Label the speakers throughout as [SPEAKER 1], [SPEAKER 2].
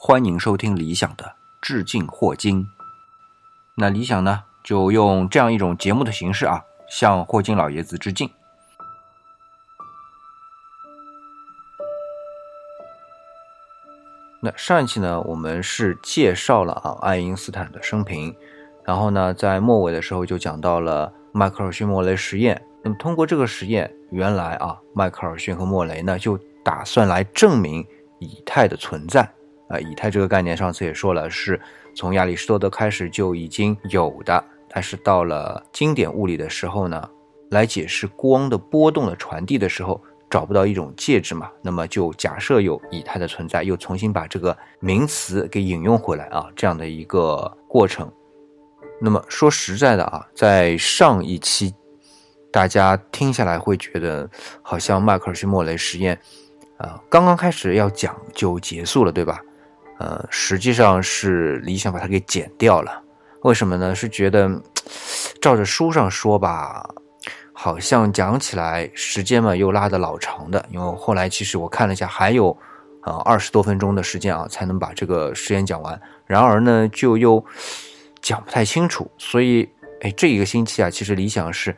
[SPEAKER 1] 欢迎收听理想的致敬霍金。那理想呢，就用这样一种节目的形式啊，向霍金老爷子致敬。那上一期呢，我们是介绍了啊爱因斯坦的生平，然后呢，在末尾的时候就讲到了迈克尔逊莫雷实验。那么通过这个实验，原来啊，迈克尔逊和莫雷呢就打算来证明以太的存在。啊，以太这个概念，上次也说了，是从亚里士多德开始就已经有的，但是到了经典物理的时候呢，来解释光的波动的传递的时候，找不到一种介质嘛，那么就假设有以太的存在，又重新把这个名词给引用回来啊，这样的一个过程。那么说实在的啊，在上一期，大家听下来会觉得好像迈克尔逊莫雷实验，啊，刚刚开始要讲就结束了，对吧？呃，实际上是理想把它给剪掉了，为什么呢？是觉得 照着书上说吧，好像讲起来时间嘛又拉的老长的，因为后来其实我看了一下，还有啊二十多分钟的时间啊才能把这个实验讲完，然而呢就又讲不太清楚，所以哎这一个星期啊，其实理想是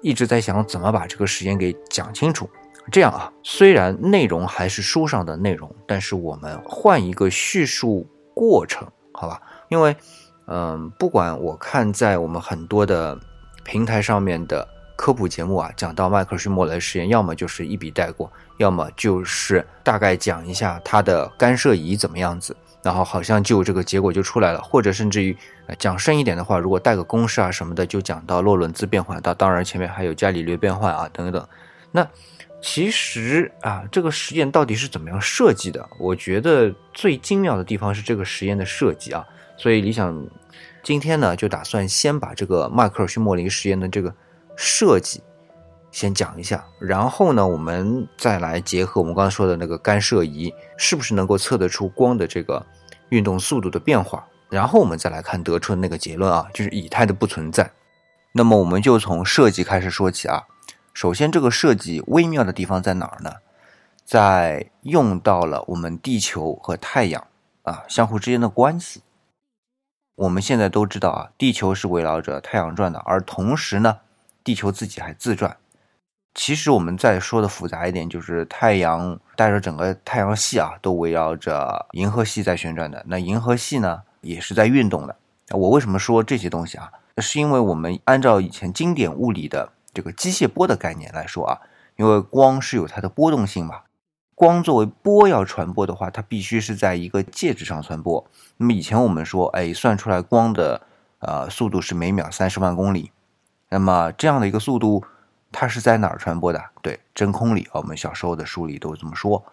[SPEAKER 1] 一直在想怎么把这个实验给讲清楚。这样啊，虽然内容还是书上的内容，但是我们换一个叙述过程，好吧？因为，嗯，不管我看在我们很多的平台上面的科普节目啊，讲到迈克尔逊莫雷实验，要么就是一笔带过，要么就是大概讲一下它的干涉仪怎么样子，然后好像就这个结果就出来了，或者甚至于讲深一点的话，如果带个公式啊什么的，就讲到洛伦兹变换，到当然前面还有伽利略变换啊等等，那。其实啊，这个实验到底是怎么样设计的？我觉得最精妙的地方是这个实验的设计啊。所以理想今天呢，就打算先把这个迈克尔逊莫林实验的这个设计先讲一下，然后呢，我们再来结合我们刚才说的那个干涉仪，是不是能够测得出光的这个运动速度的变化？然后我们再来看得出的那个结论啊，就是以太的不存在。那么我们就从设计开始说起啊。首先，这个设计微妙的地方在哪儿呢？在用到了我们地球和太阳啊相互之间的关系。我们现在都知道啊，地球是围绕着太阳转的，而同时呢，地球自己还自转。其实我们再说的复杂一点，就是太阳带着整个太阳系啊，都围绕着银河系在旋转的。那银河系呢，也是在运动的。我为什么说这些东西啊？是因为我们按照以前经典物理的。这个机械波的概念来说啊，因为光是有它的波动性嘛，光作为波要传播的话，它必须是在一个介质上传播。那么以前我们说，哎，算出来光的呃速度是每秒三十万公里，那么这样的一个速度，它是在哪儿传播的？对，真空里，我们小时候的书里都这么说。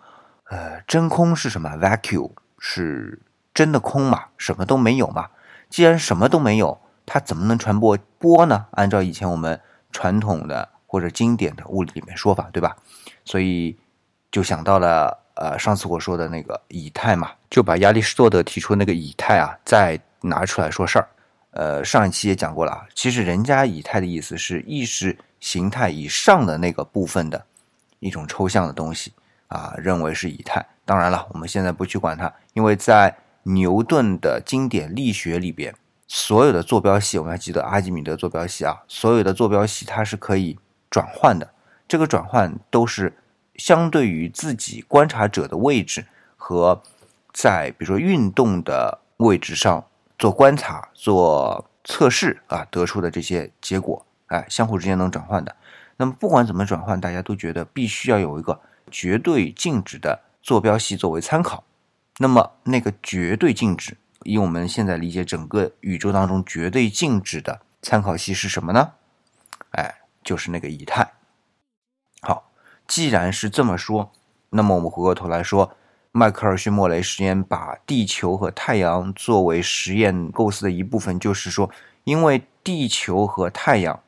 [SPEAKER 1] 呃，真空是什么？vacuum 是真的空嘛，什么都没有嘛。既然什么都没有，它怎么能传播波呢？按照以前我们。传统的或者经典的物理里面说法，对吧？所以就想到了，呃，上次我说的那个以太嘛，就把亚里士多德提出那个以太啊，再拿出来说事儿。呃，上一期也讲过了啊，其实人家以太的意思是意识形态以上的那个部分的一种抽象的东西啊，认为是以太。当然了，我们现在不去管它，因为在牛顿的经典力学里边。所有的坐标系，我们要记得阿基米德坐标系啊。所有的坐标系它是可以转换的，这个转换都是相对于自己观察者的位置和在比如说运动的位置上做观察、做测试啊得出的这些结果，哎，相互之间能转换的。那么不管怎么转换，大家都觉得必须要有一个绝对静止的坐标系作为参考。那么那个绝对静止。以我们现在理解，整个宇宙当中绝对静止的参考系是什么呢？哎，就是那个以太。好，既然是这么说，那么我们回过头来说，迈克尔逊莫雷实验把地球和太阳作为实验构思的一部分，就是说，因为地球和太阳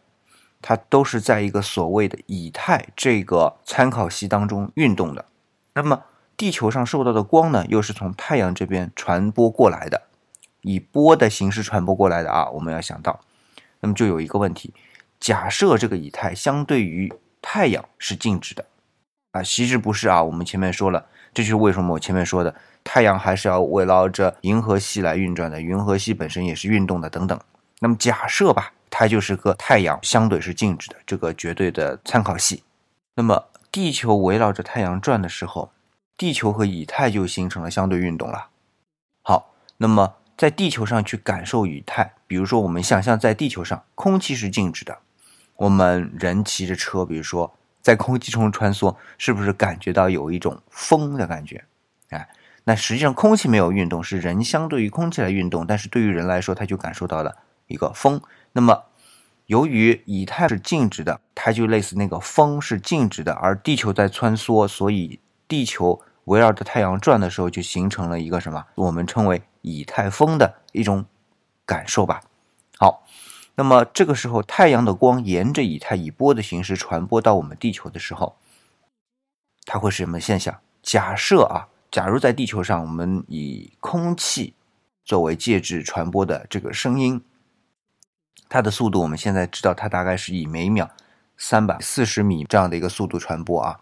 [SPEAKER 1] 它都是在一个所谓的以太这个参考系当中运动的，那么地球上受到的光呢，又是从太阳这边传播过来的。以波的形式传播过来的啊，我们要想到，那么就有一个问题：假设这个以太相对于太阳是静止的啊，其实不是啊。我们前面说了，这就是为什么我前面说的太阳还是要围绕着银河系来运转的，银河系本身也是运动的，等等。那么假设吧，它就是个太阳相对是静止的这个绝对的参考系。那么地球围绕着太阳转的时候，地球和以太就形成了相对运动了。好，那么在地球上去感受以太，比如说我们想象在地球上空气是静止的，我们人骑着车，比如说。在空气中穿梭，是不是感觉到有一种风的感觉？哎，那实际上空气没有运动，是人相对于空气来运动，但是对于人来说，他就感受到了一个风。那么，由于以太是静止的，它就类似那个风是静止的，而地球在穿梭，所以地球围绕着太阳转的时候，就形成了一个什么？我们称为以太风的一种感受吧。好。那么这个时候，太阳的光沿着以太以波的形式传播到我们地球的时候，它会是什么现象？假设啊，假如在地球上，我们以空气作为介质传播的这个声音，它的速度，我们现在知道，它大概是以每秒三百四十米这样的一个速度传播啊。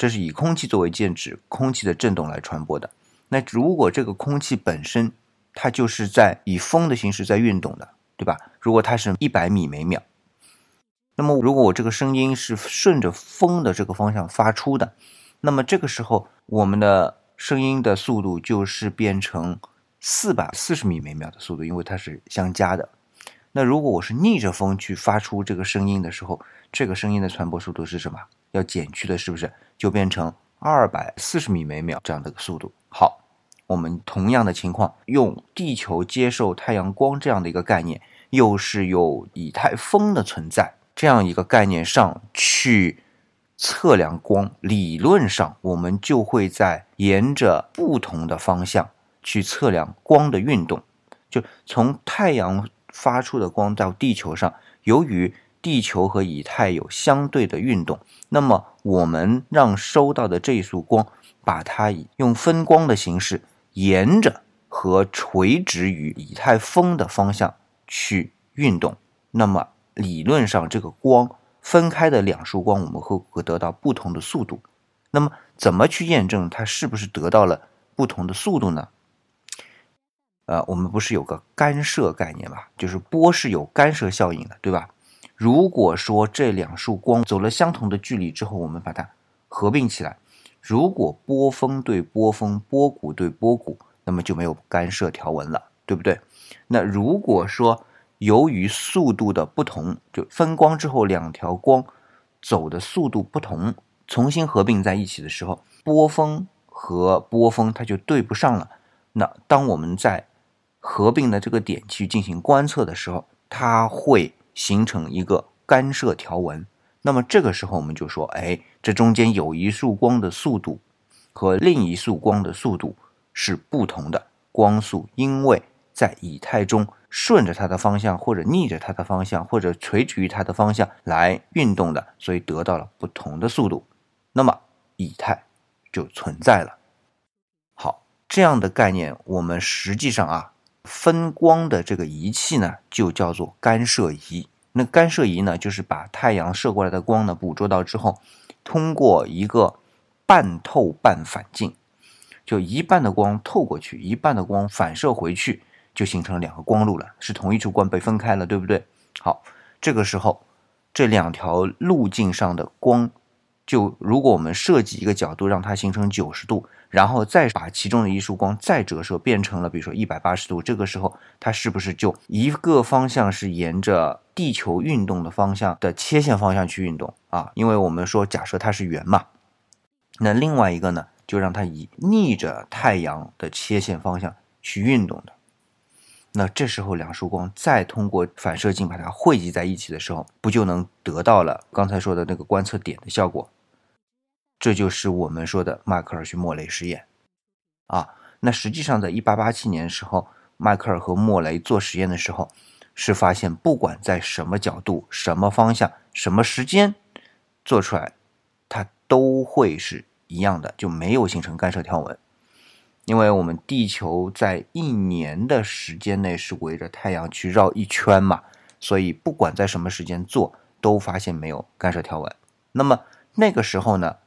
[SPEAKER 1] 这是以空气作为介质，空气的振动来传播的。那如果这个空气本身，它就是在以风的形式在运动的。对吧？如果它是一百米每秒，那么如果我这个声音是顺着风的这个方向发出的，那么这个时候我们的声音的速度就是变成四百四十米每秒的速度，因为它是相加的。那如果我是逆着风去发出这个声音的时候，这个声音的传播速度是什么？要减去的，是不是就变成二百四十米每秒这样的个速度？好。我们同样的情况，用地球接受太阳光这样的一个概念，又是有以太风的存在这样一个概念上去测量光，理论上我们就会在沿着不同的方向去测量光的运动。就从太阳发出的光到地球上，由于地球和以太有相对的运动，那么我们让收到的这一束光，把它用分光的形式。沿着和垂直于以太风的方向去运动，那么理论上这个光分开的两束光，我们会会得到不同的速度。那么怎么去验证它是不是得到了不同的速度呢？呃，我们不是有个干涉概念吧？就是波是有干涉效应的，对吧？如果说这两束光走了相同的距离之后，我们把它合并起来。如果波峰对波峰，波谷对波谷，那么就没有干涉条纹了，对不对？那如果说由于速度的不同，就分光之后两条光走的速度不同，重新合并在一起的时候，波峰和波峰它就对不上了。那当我们在合并的这个点去进行观测的时候，它会形成一个干涉条纹。那么这个时候我们就说，哎，这中间有一束光的速度和另一束光的速度是不同的光速，因为在以太中顺着它的方向，或者逆着它的方向，或者垂直于它的方向来运动的，所以得到了不同的速度。那么以太就存在了。好，这样的概念，我们实际上啊，分光的这个仪器呢，就叫做干涉仪。那干涉仪呢，就是把太阳射过来的光呢捕捉到之后，通过一个半透半反镜，就一半的光透过去，一半的光反射回去，就形成两个光路了，是同一束光被分开了，对不对？好，这个时候这两条路径上的光。就如果我们设计一个角度，让它形成九十度，然后再把其中的一束光再折射变成了比如说一百八十度，这个时候它是不是就一个方向是沿着地球运动的方向的切线方向去运动啊？因为我们说假设它是圆嘛，那另外一个呢，就让它以逆着太阳的切线方向去运动的。那这时候两束光再通过反射镜把它汇集在一起的时候，不就能得到了刚才说的那个观测点的效果？这就是我们说的迈克尔逊莫雷实验，啊，那实际上在1887年的时候，迈克尔和莫雷做实验的时候，是发现不管在什么角度、什么方向、什么时间做出来，它都会是一样的，就没有形成干涉条纹。因为我们地球在一年的时间内是围着太阳去绕一圈嘛，所以不管在什么时间做，都发现没有干涉条纹。那么那个时候呢？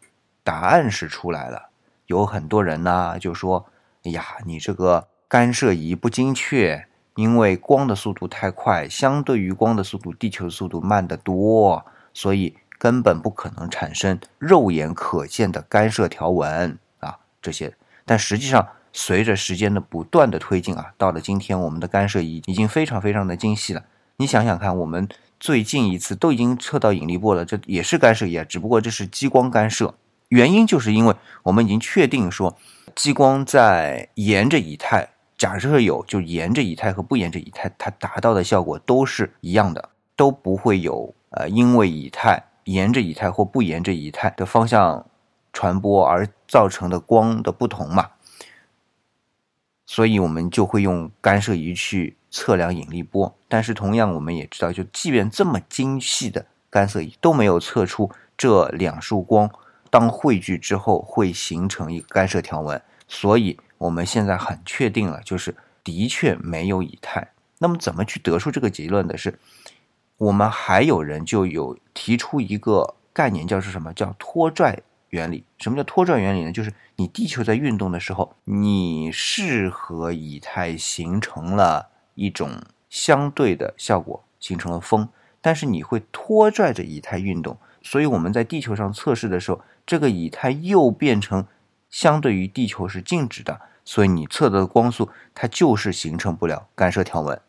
[SPEAKER 1] 答案是出来了，有很多人呢就说：“哎呀，你这个干涉仪不精确，因为光的速度太快，相对于光的速度，地球速度慢得多，所以根本不可能产生肉眼可见的干涉条纹啊。”这些，但实际上随着时间的不断的推进啊，到了今天，我们的干涉仪已经非常非常的精细了。你想想看，我们最近一次都已经测到引力波了，这也是干涉仪啊，只不过这是激光干涉。原因就是因为我们已经确定说，激光在沿着以太，假设有就沿着以太和不沿着以太，它达到的效果都是一样的，都不会有呃因为以太沿着以太或不沿着以太的方向传播而造成的光的不同嘛。所以我们就会用干涉仪去测量引力波，但是同样我们也知道，就即便这么精细的干涉仪都没有测出这两束光当汇聚之后会形成一个干涉条纹，所以我们现在很确定了，就是的确没有以太。那么怎么去得出这个结论的是，我们还有人就有提出一个概念，叫是什么叫拖拽。原理什么叫拖拽原理呢？就是你地球在运动的时候，你是和以太形成了一种相对的效果，形成了风，但是你会拖拽着以太运动，所以我们在地球上测试的时候，这个以太又变成相对于地球是静止的，所以你测的光速它就是形成不了干涉条纹。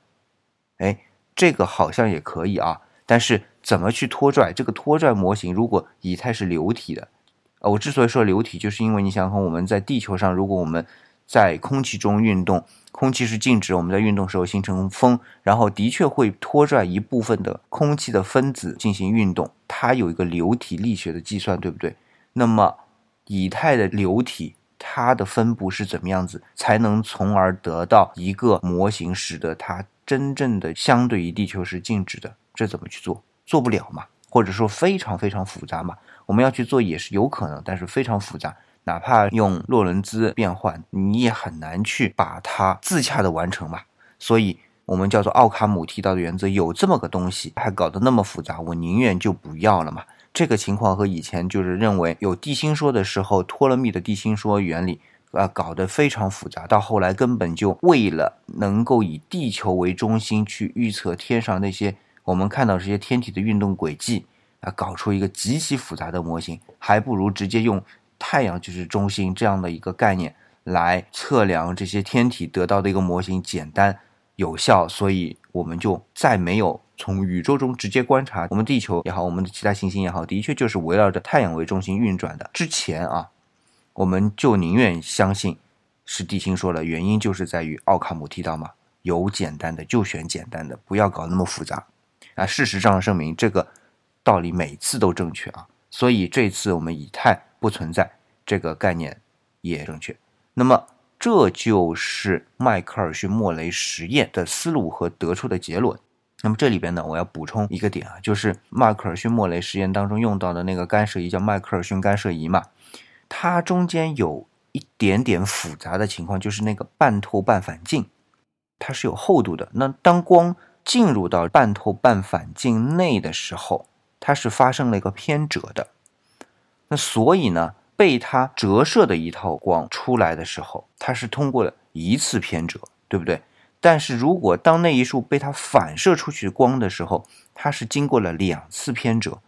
[SPEAKER 1] 哎，这个好像也可以啊，但是怎么去拖拽这个拖拽模型？如果以太是流体的。呃我之所以说流体，就是因为你想想，我们在地球上，如果我们在空气中运动，空气是静止，我们在运动时候形成风，然后的确会拖拽一部分的空气的分子进行运动，它有一个流体力学的计算，对不对？那么以太的流体，它的分布是怎么样子，才能从而得到一个模型，使得它真正的相对于地球是静止的？这怎么去做？做不了嘛？或者说非常非常复杂嘛？我们要去做也是有可能，但是非常复杂。哪怕用洛伦兹变换，你也很难去把它自洽的完成嘛。所以，我们叫做奥卡姆剃刀的原则，有这么个东西，还搞得那么复杂，我宁愿就不要了嘛。这个情况和以前就是认为有地心说的时候，托勒密的地心说原理啊，搞得非常复杂。到后来根本就为了能够以地球为中心去预测天上那些我们看到这些天体的运动轨迹。啊，搞出一个极其复杂的模型，还不如直接用太阳就是中心这样的一个概念来测量这些天体得到的一个模型，简单有效。所以我们就再没有从宇宙中直接观察我们地球也好，我们的其他行星也好，的确就是围绕着太阳为中心运转的。之前啊，我们就宁愿相信是地心说了，原因就是在于奥卡姆剃刀嘛，有简单的就选简单的，不要搞那么复杂啊。事实上证明这个。道理每次都正确啊，所以这次我们以太不存在这个概念也正确。那么这就是迈克尔逊莫雷实验的思路和得出的结论。那么这里边呢，我要补充一个点啊，就是迈克尔逊莫雷实验当中用到的那个干涉仪叫迈克尔逊干涉仪嘛，它中间有一点点复杂的情况，就是那个半透半反镜，它是有厚度的。那当光进入到半透半反镜内的时候，它是发生了一个偏折的，那所以呢，被它折射的一套光出来的时候，它是通过了一次偏折，对不对？但是如果当那一束被它反射出去光的时候，它是经过了两次偏折，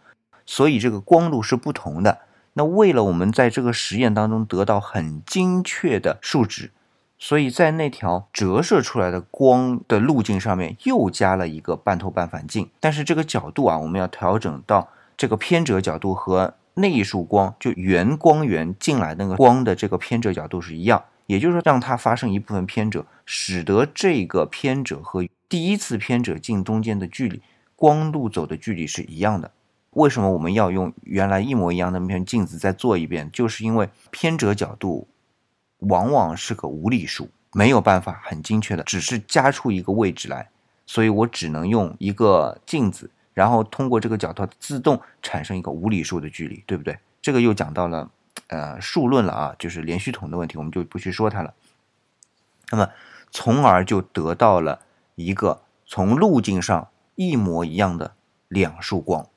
[SPEAKER 1] 所以这个光路是不同的。那为了我们在这个实验当中得到很精确的数值。所以在那条折射出来的光的路径上面又加了一个半透半反镜，但是这个角度啊，我们要调整到这个偏折角度和那一束光就原光源进来那个光的这个偏折角度是一样，也就是说让它发生一部分偏折，使得这个偏折和第一次偏折镜中间的距离光路走的距离是一样的。为什么我们要用原来一模一样的那片镜子再做一遍？就是因为偏折角度。往往是个无理数，没有办法很精确的，只是加出一个位置来，所以我只能用一个镜子，然后通过这个角度自动产生一个无理数的距离，对不对？这个又讲到了呃数论了啊，就是连续统的问题，我们就不去说它了。那么，从而就得到了一个从路径上一模一样的两束光，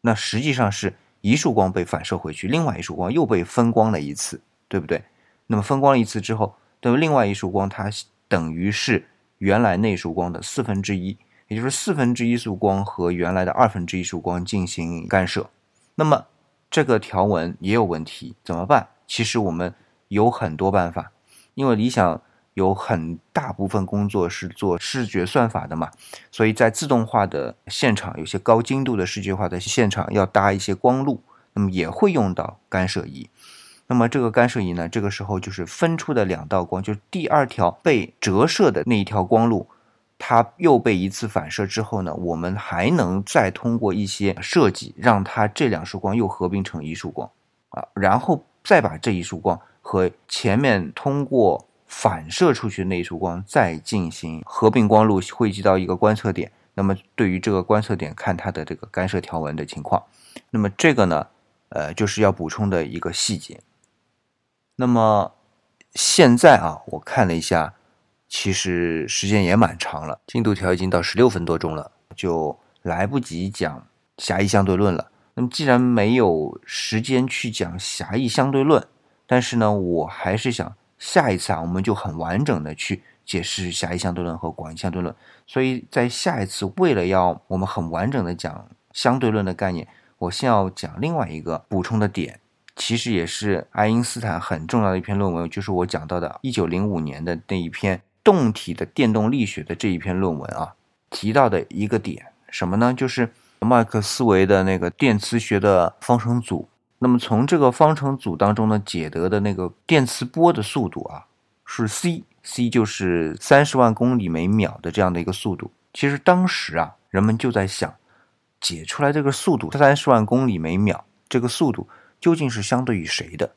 [SPEAKER 1] 那实际上是一束光被反射回去，另外一束光又被分光了一次。对不对？那么分光了一次之后，那么另外一束光它等于是原来那束光的四分之一，也就是四分之一束光和原来的二分之一束光进行干涉。那么这个条纹也有问题，怎么办？其实我们有很多办法，因为理想有很大部分工作是做视觉算法的嘛，所以在自动化的现场，有些高精度的视觉化的现场要搭一些光路，那么也会用到干涉仪。那么这个干涉仪呢，这个时候就是分出的两道光，就是第二条被折射的那一条光路，它又被一次反射之后呢，我们还能再通过一些设计，让它这两束光又合并成一束光啊，然后再把这一束光和前面通过反射出去那一束光再进行合并光路，汇集到一个观测点。那么对于这个观测点看它的这个干涉条纹的情况，那么这个呢，呃，就是要补充的一个细节。那么现在啊，我看了一下，其实时间也蛮长了，进度条已经到十六分多钟了，就来不及讲狭义相对论了。那么既然没有时间去讲狭义相对论，但是呢，我还是想下一次啊，我们就很完整的去解释狭义相对论和广义相对论。所以在下一次，为了要我们很完整的讲相对论的概念，我先要讲另外一个补充的点。其实也是爱因斯坦很重要的一篇论文，就是我讲到的1905年的那一篇动体的电动力学的这一篇论文啊，提到的一个点什么呢？就是麦克斯韦的那个电磁学的方程组。那么从这个方程组当中呢，解得的那个电磁波的速度啊，是 c，c 就是三十万公里每秒的这样的一个速度。其实当时啊，人们就在想，解出来这个速度三十万公里每秒这个速度。究竟是相对于谁的？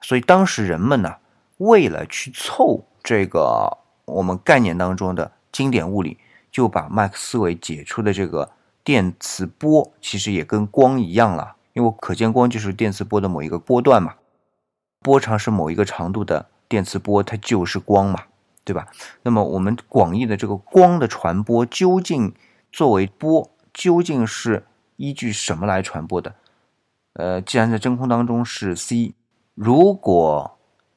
[SPEAKER 1] 所以当时人们呢，为了去凑这个我们概念当中的经典物理，就把麦克斯韦解出的这个电磁波，其实也跟光一样了，因为可见光就是电磁波的某一个波段嘛，波长是某一个长度的电磁波，它就是光嘛，对吧？那么我们广义的这个光的传播，究竟作为波，究竟是依据什么来传播的？呃，既然在真空当中是 c，如果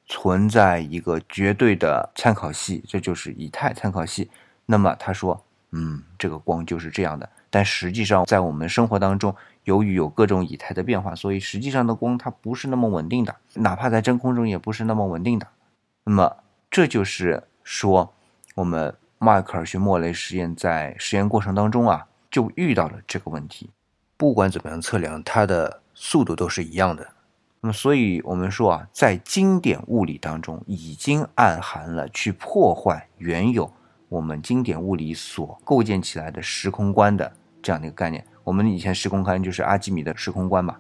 [SPEAKER 1] 存在一个绝对的参考系，这就是以太参考系，那么他说，嗯，这个光就是这样的。但实际上，在我们生活当中，由于有各种以太的变化，所以实际上的光它不是那么稳定的，哪怕在真空中也不是那么稳定的。那么这就是说，我们迈克尔逊莫雷实验在实验过程当中啊，就遇到了这个问题。不管怎么样测量它的。速度都是一样的，那么所以我们说啊，在经典物理当中已经暗含了去破坏原有我们经典物理所构建起来的时空观的这样的一个概念。我们以前时空观就是阿基米德时空观嘛，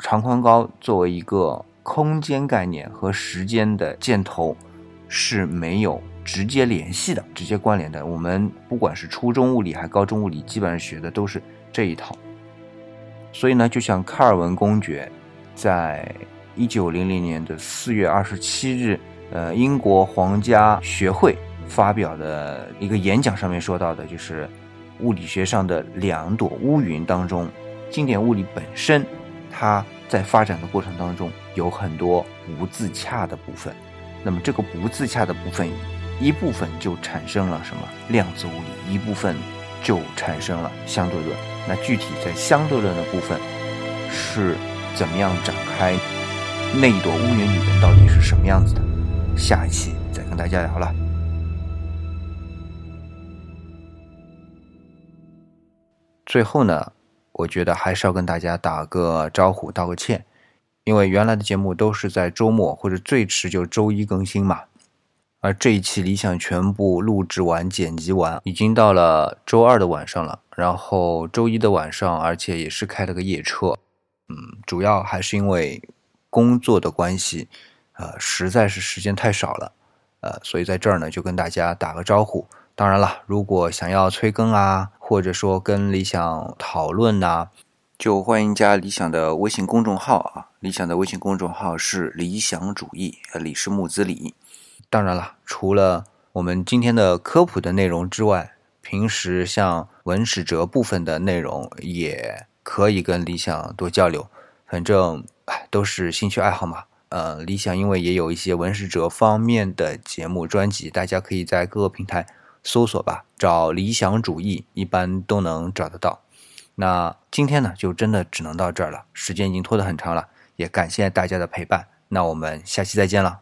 [SPEAKER 1] 长宽高作为一个空间概念和时间的箭头是没有直接联系的、直接关联的。我们不管是初中物理还是高中物理，基本上学的都是这一套。所以呢，就像卡尔文公爵在一九零零年的四月二十七日，呃，英国皇家学会发表的一个演讲上面说到的，就是物理学上的两朵乌云当中，经典物理本身，它在发展的过程当中有很多不自洽的部分。那么这个不自洽的部分，一部分就产生了什么量子物理，一部分就产生了相对论。那具体在相对论的部分是怎么样展开？那一朵乌云里面到底是什么样子的？下一期再跟大家聊了。最后呢，我觉得还是要跟大家打个招呼，道个歉，因为原来的节目都是在周末或者最迟就周一更新嘛。而这一期理想全部录制完、剪辑完，已经到了周二的晚上了。然后周一的晚上，而且也是开了个夜车。嗯，主要还是因为工作的关系，呃，实在是时间太少了，呃，所以在这儿呢就跟大家打个招呼。当然了，如果想要催更啊，或者说跟理想讨论呐，就欢迎加理想的微信公众号啊。理想的微信公众号是理想主义，李是木子李。当然了，除了我们今天的科普的内容之外，平时像文史哲部分的内容也可以跟理想多交流。反正哎，都是兴趣爱好嘛，呃，理想因为也有一些文史哲方面的节目专辑，大家可以在各个平台搜索吧，找理想主义，一般都能找得到。那今天呢，就真的只能到这儿了，时间已经拖得很长了，也感谢大家的陪伴。那我们下期再见了。